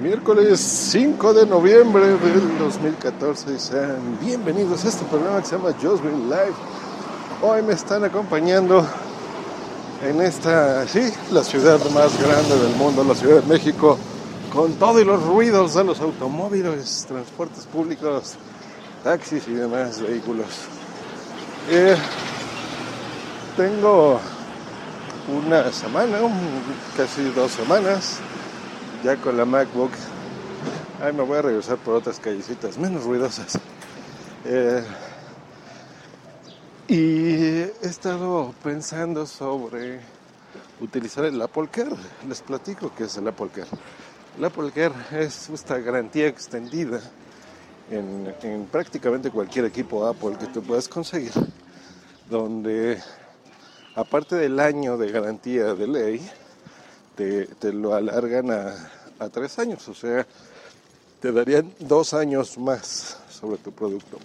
Miércoles 5 de noviembre del 2014 y sean bienvenidos a este programa que se llama Green Live. Hoy me están acompañando en esta, sí, la ciudad más grande del mundo, la Ciudad de México, con todos los ruidos de los automóviles, transportes públicos, taxis y demás vehículos. Eh, tengo una semana, casi dos semanas, ya con la MacBook. Ay, me voy a regresar por otras callecitas menos ruidosas. Eh, y he estado pensando sobre utilizar el Apple Care. Les platico qué es el Apple Care. El Apple Care es esta garantía extendida en, en prácticamente cualquier equipo Apple que tú puedas conseguir, donde aparte del año de garantía de ley, te, lo alargan a, tres años, o sea, te darían dos años más sobre tu producto.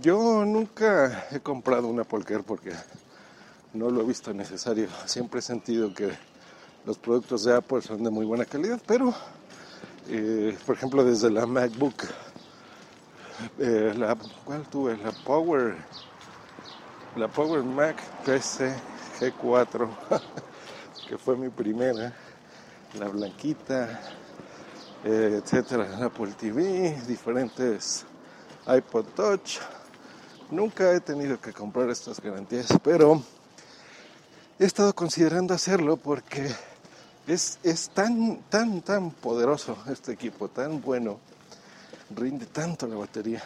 Yo nunca he comprado una Polker porque no lo he visto necesario. Siempre he sentido que los productos de Apple son de muy buena calidad, pero eh, por ejemplo desde la MacBook, eh, la, ¿cuál tuve? La Power la Power Mac PC G4, que fue mi primera, la blanquita, eh, etcétera, la Apple TV, diferentes iPod Touch. Nunca he tenido que comprar estas garantías, pero he estado considerando hacerlo porque es, es tan, tan, tan poderoso este equipo, tan bueno, rinde tanto la batería,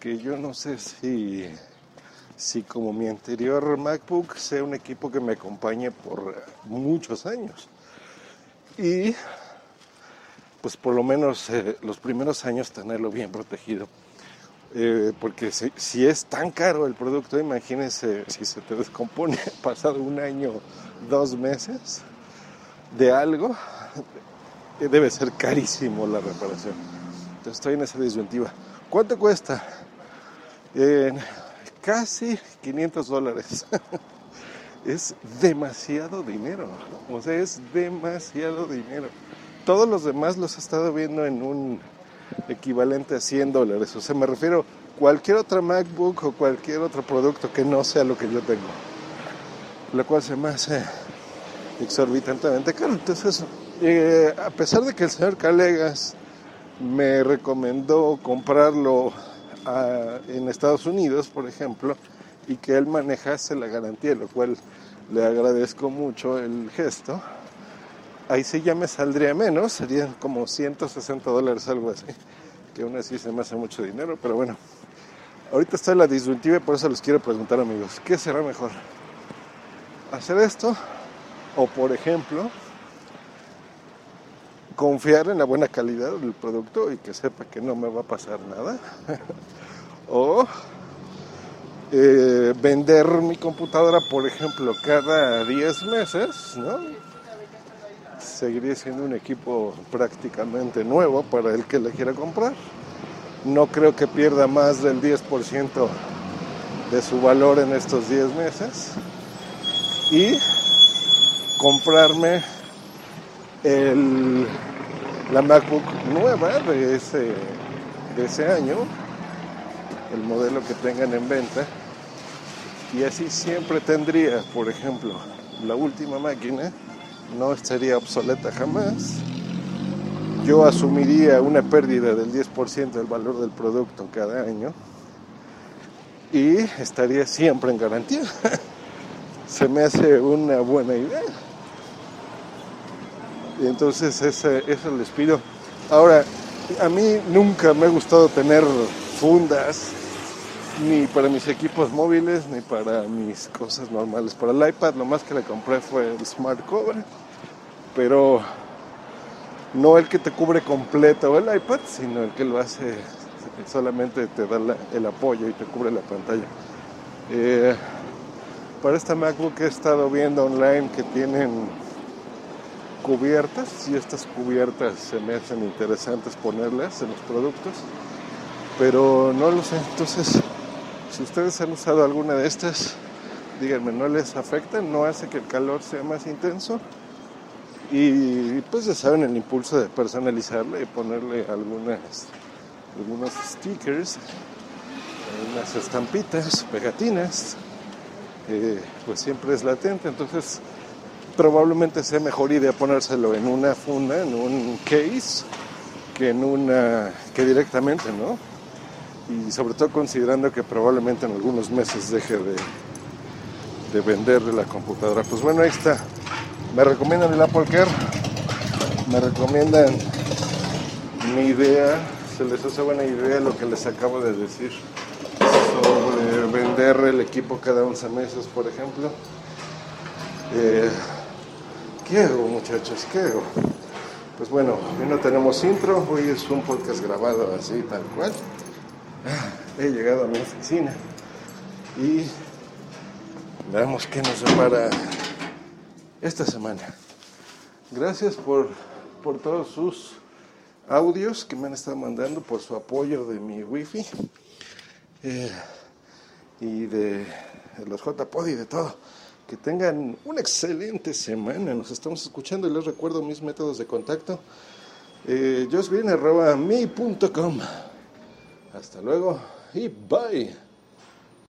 que yo no sé si si como mi anterior MacBook sea un equipo que me acompañe por muchos años. Y pues por lo menos eh, los primeros años tenerlo bien protegido. Eh, porque si, es tan caro el producto, imagínense si se te descompone pasado un año, dos meses de algo, eh, debe ser carísimo la reparación. Entonces estoy en esa disyuntiva. ¿Cuánto cuesta? Casi 500 dólares. es demasiado dinero. O sea, es demasiado dinero. Todos los demás los he estado viendo en un equivalente a 100 dólares. O sea, me refiero a cualquier otra MacBook o cualquier otro producto que no sea lo que yo tengo. Lo cual se me hace exorbitantemente caro. Entonces, eh, a pesar de que el señor Calegas me recomendó comprarlo en Estados Unidos, por ejemplo, y que él manejase la garantía, lo cual le agradezco mucho el gesto. Ahí sí ya me saldría menos, serían como 160 dólares, algo así, que aún así se me hace mucho dinero, pero bueno. Ahorita está la disyuntiva y por eso les quiero preguntar amigos, ¿qué será mejor? ¿Hacer esto? O por ejemplo, confiar en la buena calidad del producto y que sepa que no me va a pasar nada. o eh, vender mi computadora, por ejemplo, cada 10 meses, ¿no? Seguiría siendo un equipo prácticamente nuevo para el que le quiera comprar. No creo que pierda más del 10% de su valor en estos 10 meses. Y comprarme la MacBook nueva de ese, de ese año, el modelo que tengan en venta, y así siempre tendría, por ejemplo, la última máquina, no estaría obsoleta jamás. Yo asumiría una pérdida del 10% del valor del producto cada año y estaría siempre en garantía. Se me hace una buena idea. Y entonces ese, eso les pido. Ahora, a mí nunca me ha gustado tener fundas, ni para mis equipos móviles, ni para mis cosas normales. Para el iPad lo más que le compré fue el Smart Cover, pero no el que te cubre completo el iPad, sino el que lo hace, solamente te da el apoyo y te cubre la pantalla. Eh, para esta MacBook he estado viendo online que tienen cubiertas y estas cubiertas se me hacen interesantes ponerlas en los productos, pero no lo sé. Entonces, si ustedes han usado alguna de estas, díganme, ¿no les afecta? ¿No hace que el calor sea más intenso? Y pues ya saben el impulso de personalizarle y ponerle algunas, algunos stickers, unas estampitas, pegatinas, pues siempre es latente. Entonces probablemente sea mejor idea ponérselo en una funda, en un case, que en una, que directamente, ¿no? Y sobre todo considerando que probablemente en algunos meses deje de, de venderle la computadora. Pues bueno, ahí está. Me recomiendan el Apple Care, me recomiendan mi idea, se les hace buena idea lo que les acabo de decir sobre vender el equipo cada 11 meses, por ejemplo. Eh, ¿Qué muchachos? ¿Qué? Pues bueno, hoy no tenemos intro, hoy es un podcast grabado así, tal cual. Ah, he llegado a mi oficina y veamos qué nos depara esta semana. Gracias por, por todos sus audios que me han estado mandando, por su apoyo de mi wifi eh, y de, de los JPod y de todo. Que tengan una excelente semana. Nos estamos escuchando y les recuerdo mis métodos de contacto. Eh, Hasta luego y bye.